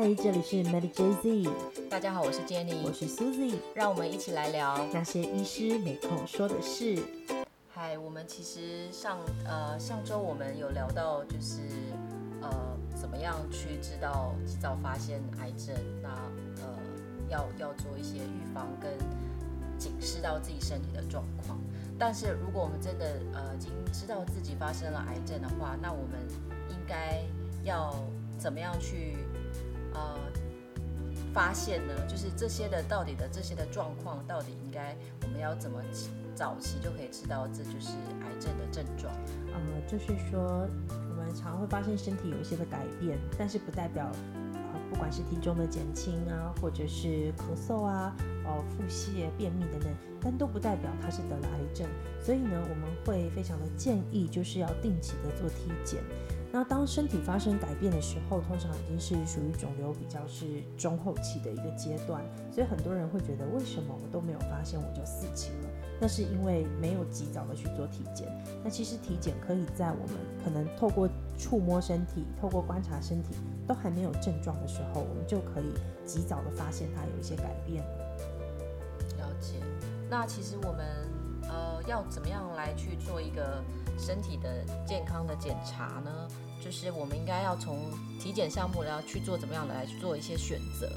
嗨，这里是 Mary J Z，大家好，我是 Jenny，我是 Susie，让我们一起来聊那些医师没空说的事。嗨，我们其实上呃上周我们有聊到，就是呃怎么样去知道及早发现癌症，那呃要要做一些预防跟警示到自己身体的状况。但是如果我们真的呃已经知道自己发生了癌症的话，那我们应该要怎么样去呃发现呢？就是这些的到底的这些的状况，到底应该我们要怎么早期就可以知道这就是癌症的症状？呃，就是说我们常会发现身体有一些的改变，但是不代表不管是体重的减轻啊，或者是咳嗽啊。哦，腹泻、便秘等等，但都不代表他是得了癌症。所以呢，我们会非常的建议，就是要定期的做体检。那当身体发生改变的时候，通常已经是属于肿瘤比较是中后期的一个阶段。所以很多人会觉得，为什么我都没有发现我就四期了？那是因为没有及早的去做体检。那其实体检可以在我们可能透过触摸身体、透过观察身体都还没有症状的时候，我们就可以及早的发现它有一些改变。了解那其实我们呃要怎么样来去做一个身体的健康的检查呢？就是我们应该要从体检项目要去做怎么样的来去做一些选择。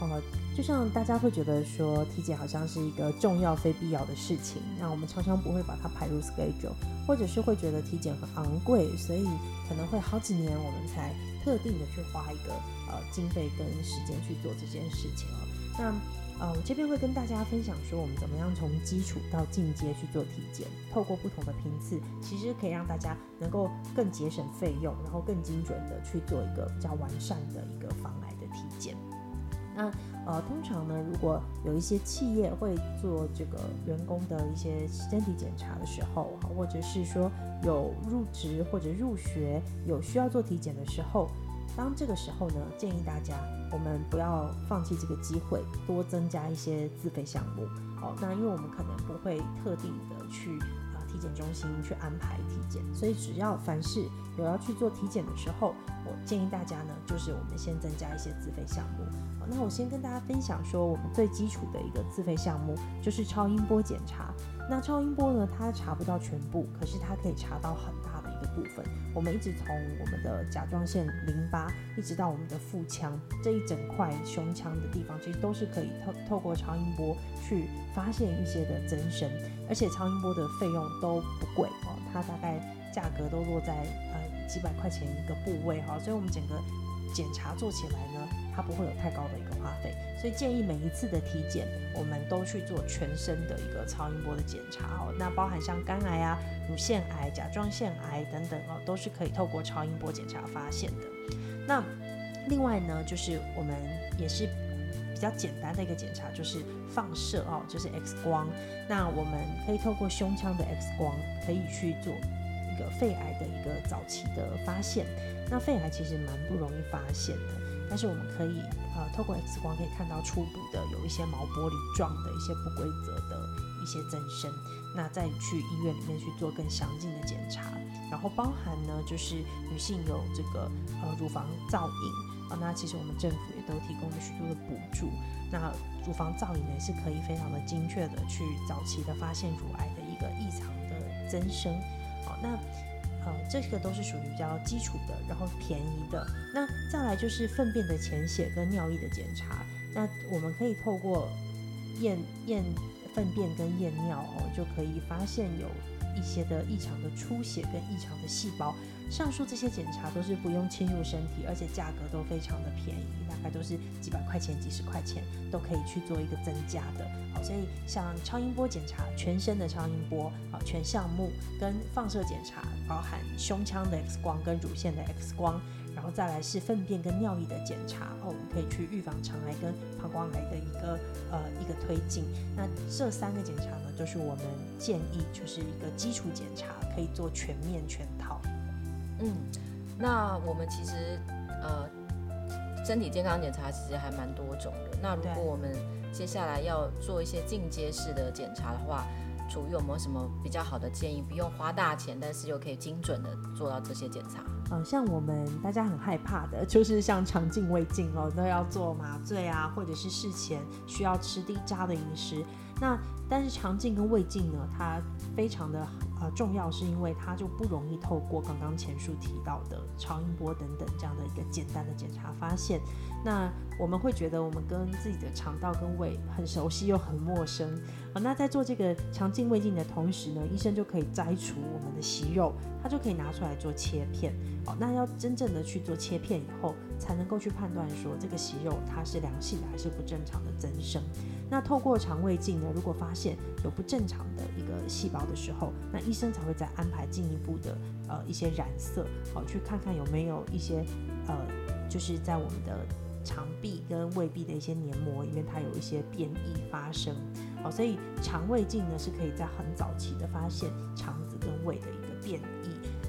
哦，就像大家会觉得说体检好像是一个重要非必要的事情，那我们常常不会把它排入 schedule，或者是会觉得体检很昂贵，所以可能会好几年我们才特定的去花一个呃经费跟时间去做这件事情哦。那呃，我这边会跟大家分享说，我们怎么样从基础到进阶去做体检，透过不同的频次，其实可以让大家能够更节省费用，然后更精准的去做一个比较完善的一个防癌的体检。那呃，通常呢，如果有一些企业会做这个员工的一些身体检查的时候，或者是说有入职或者入学有需要做体检的时候。当这个时候呢，建议大家我们不要放弃这个机会，多增加一些自费项目。哦，那因为我们可能不会特地的去啊体检中心去安排体检，所以只要凡是有要去做体检的时候，我建议大家呢，就是我们先增加一些自费项目。那我先跟大家分享说，我们最基础的一个自费项目就是超音波检查。那超音波呢，它查不到全部，可是它可以查到很大。部分，我们一直从我们的甲状腺淋巴，一直到我们的腹腔这一整块胸腔的地方，其实都是可以透透过超音波去发现一些的增生，而且超音波的费用都不贵哦，它大概价格都落在呃几百块钱一个部位哈，所以我们整个检查做起来呢，它不会有太高的一个花费。所以建议每一次的体检，我们都去做全身的一个超音波的检查哦。那包含像肝癌啊、乳腺癌、甲状腺癌等等哦，都是可以透过超音波检查发现的。那另外呢，就是我们也是比较简单的一个检查，就是放射哦，就是 X 光。那我们可以透过胸腔的 X 光，可以去做一个肺癌的一个早期的发现。那肺癌其实蛮不容易发现的。但是我们可以呃透过 X 光可以看到初步的有一些毛玻璃状的一些不规则的一些增生，那再去医院里面去做更详尽的检查，然后包含呢就是女性有这个呃乳房造影啊，那其实我们政府也都提供了许多的补助，那乳房造影呢是可以非常的精确的去早期的发现乳癌的一个异常的增生，那。呃，这个都是属于比较基础的，然后便宜的。那再来就是粪便的潜血跟尿液的检查。那我们可以透过验验粪便跟验尿哦，就可以发现有一些的异常的出血跟异常的细胞。上述这些检查都是不用侵入身体，而且价格都非常的便宜，大概都是几百块钱、几十块钱都可以去做一个增加的。好，所以像超音波检查，全身的超音波，好，全项目跟放射检查，包含胸腔的 X 光跟乳腺的 X 光，然后再来是粪便跟尿液的检查，哦，我们可以去预防肠癌跟膀胱癌的一个呃一个推进。那这三个检查呢，就是我们建议就是一个基础检查，可以做全面全套。嗯，那我们其实呃，身体健康检查其实还蛮多种的。那如果我们接下来要做一些进阶式的检查的话，楚瑜有没有什么比较好的建议？不用花大钱，但是又可以精准的做到这些检查？呃，像我们大家很害怕的，就是像肠镜、胃镜哦，都要做麻醉啊，或者是事前需要吃低渣的饮食。那但是肠镜跟胃镜呢，它非常的呃重要，是因为它就不容易透过刚刚前述提到的超音波等等这样的一个简单的检查发现。那我们会觉得我们跟自己的肠道跟胃很熟悉又很陌生。那在做这个肠镜胃镜的同时呢，医生就可以摘除我们的息肉，他就可以拿出来做切片。好，那要真正的去做切片以后，才能够去判断说这个息肉它是良性的还是不正常的增生。那透过肠胃镜呢，如果发现有不正常的一个细胞的时候，那医生才会再安排进一步的呃一些染色，好去看看有没有一些呃就是在我们的。肠壁跟胃壁的一些黏膜里面，它有一些变异发生，好，所以肠胃镜呢是可以在很早期的发现肠子跟胃的一个变异。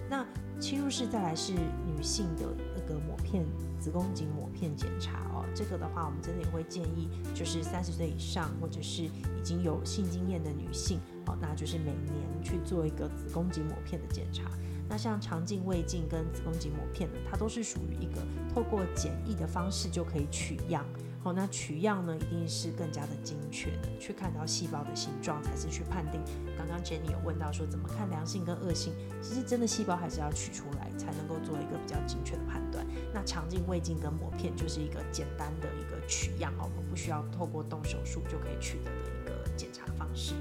那侵入式再来是女性的那个抹片子宫颈抹片检查哦，这个的话我们真的也会建议，就是三十岁以上或者是已经有性经验的女性，哦，那就是每年去做一个子宫颈抹片的检查。那像肠镜、胃镜跟子宫颈抹片呢，它都是属于一个透过简易的方式就可以取样。好，那取样呢，一定是更加的精确的，去看到细胞的形状，才是去判定。刚刚 Jenny 有问到说怎么看良性跟恶性，其实真的细胞还是要取出来，才能够做一个比较精确的判断。那肠镜、胃镜跟抹片就是一个简单的一个取样，我们不需要透过动手术就可以取得的一个检查方式。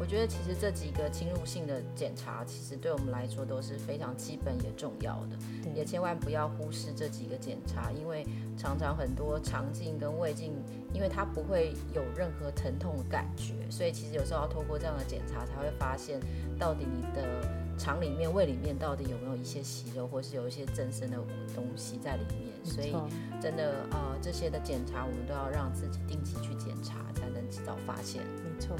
我觉得其实这几个侵入性的检查，其实对我们来说都是非常基本也重要的，也千万不要忽视这几个检查，因为常常很多肠镜跟胃镜，因为它不会有任何疼痛的感觉，所以其实有时候要透过这样的检查，才会发现到底你的肠里面、胃里面到底有没有一些息肉，或是有一些增生的东西在里面。所以真的呃，这些的检查我们都要让自己定期去检查，才能及早发现。没错。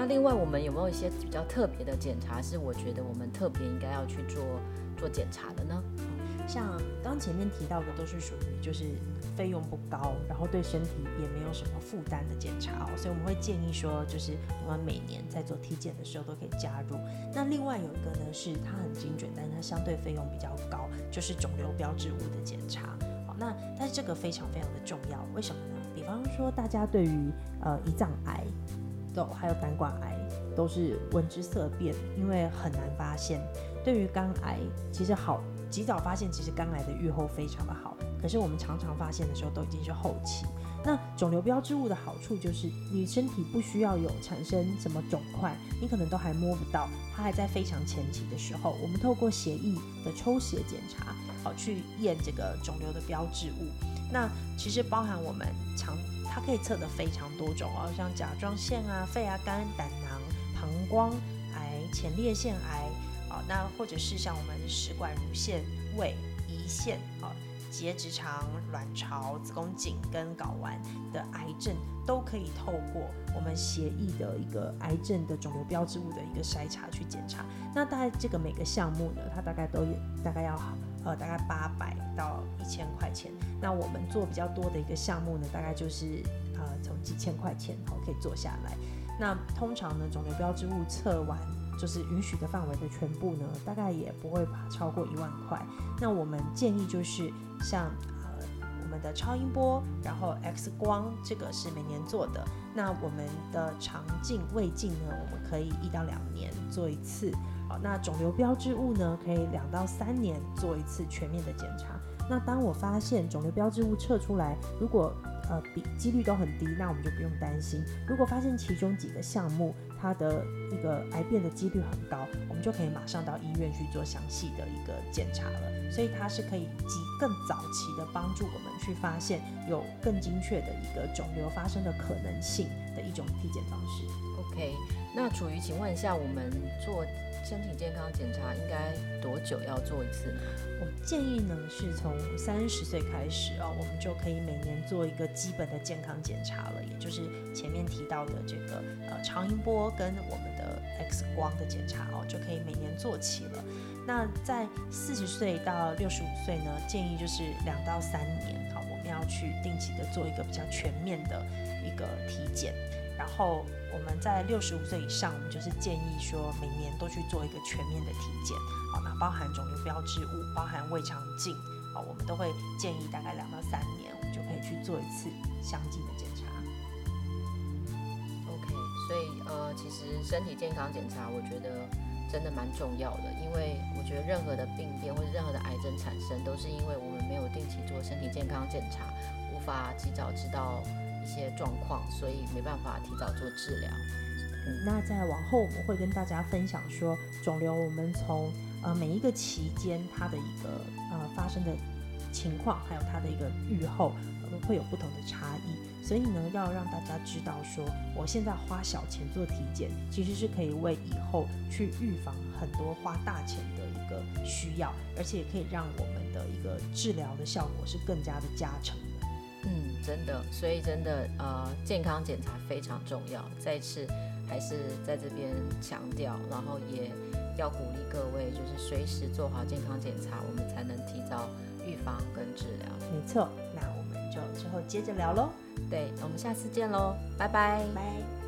那另外，我们有没有一些比较特别的检查，是我觉得我们特别应该要去做做检查的呢？像刚前面提到的，都是属于就是费用不高，然后对身体也没有什么负担的检查哦，所以我们会建议说，就是我们每年在做体检的时候都可以加入。那另外有一个呢，是它很精准，但是它相对费用比较高，就是肿瘤标志物的检查。好，那但是这个非常非常的重要，为什么呢？比方说大家对于呃胰脏癌。还有胆管癌都是闻之色变，因为很难发现。对于肝癌，其实好及早发现，其实肝癌的预后非常的好。可是我们常常发现的时候都已经是后期。那肿瘤标志物的好处就是，你身体不需要有产生什么肿块，你可能都还摸不到，它还在非常前期的时候，我们透过血液的抽血检查，好去验这个肿瘤的标志物。那其实包含我们常。它可以测的非常多种哦，像甲状腺啊、肺啊、肝、胆囊、膀胱癌、前列腺癌啊，那或者是像我们食管、乳腺、胃、胰腺啊、结直肠、卵巢、子宫颈跟睾丸的癌症，都可以透过我们协议的一个癌症的肿瘤标志物的一个筛查去检查。那大概这个每个项目呢，它大概都有大概要呃大概八百到一千块钱。那我们做比较多的一个项目呢，大概就是呃从几千块钱哦可以做下来。那通常呢，肿瘤标志物测完就是允许的范围的全部呢，大概也不会超过一万块。那我们建议就是像呃我们的超音波，然后 X 光，这个是每年做的。那我们的肠镜、胃镜呢，我们可以一到两年做一次。那肿瘤标志物呢，可以两到三年做一次全面的检查。那当我发现肿瘤标志物测出来，如果呃比几率都很低，那我们就不用担心。如果发现其中几个项目它的一个癌变的几率很高，我们就可以马上到医院去做详细的一个检查了。所以它是可以及更早期的帮助我们去发现有更精确的一个肿瘤发生的可能性的一种体检方式。OK，那楚瑜，请问一下，我们做。身体健康检查应该多久要做一次呢？我建议呢是从三十岁开始哦，我们就可以每年做一个基本的健康检查了，也就是前面提到的这个呃超音波跟我们的 X 光的检查哦，就可以每年做起了。那在四十岁到六十五岁呢，建议就是两到三年好，我们要去定期的做一个比较全面的一个体检。然后我们在六十五岁以上，我们就是建议说每年都去做一个全面的体检，好，那包含肿瘤标志物，包含胃肠镜，好，我们都会建议大概两到三年，我们就可以去做一次相近的检查。OK，所以呃，其实身体健康检查，我觉得真的蛮重要的，因为我觉得任何的病变或者任何的癌症产生，都是因为我们没有定期做身体健康检查，无法及早知道一些状况，所以没办法提早做治疗。嗯，那在往后我们会跟大家分享说，肿瘤我们从呃每一个期间它的一个呃发生的情况，还有它的一个预后，呃会有不同的差异。所以呢，要让大家知道说，我现在花小钱做体检，其实是可以为以后去预防很多花大钱的一个需要，而且也可以让我们的一个治疗的效果是更加的加成。嗯，真的，所以真的呃，健康检查非常重要。再次还是在这边强调，然后也要鼓励各位，就是随时做好健康检查，我们才能提早预防跟治疗。没错，那我们就之后接着聊喽，对，我们下次见喽，拜拜。拜。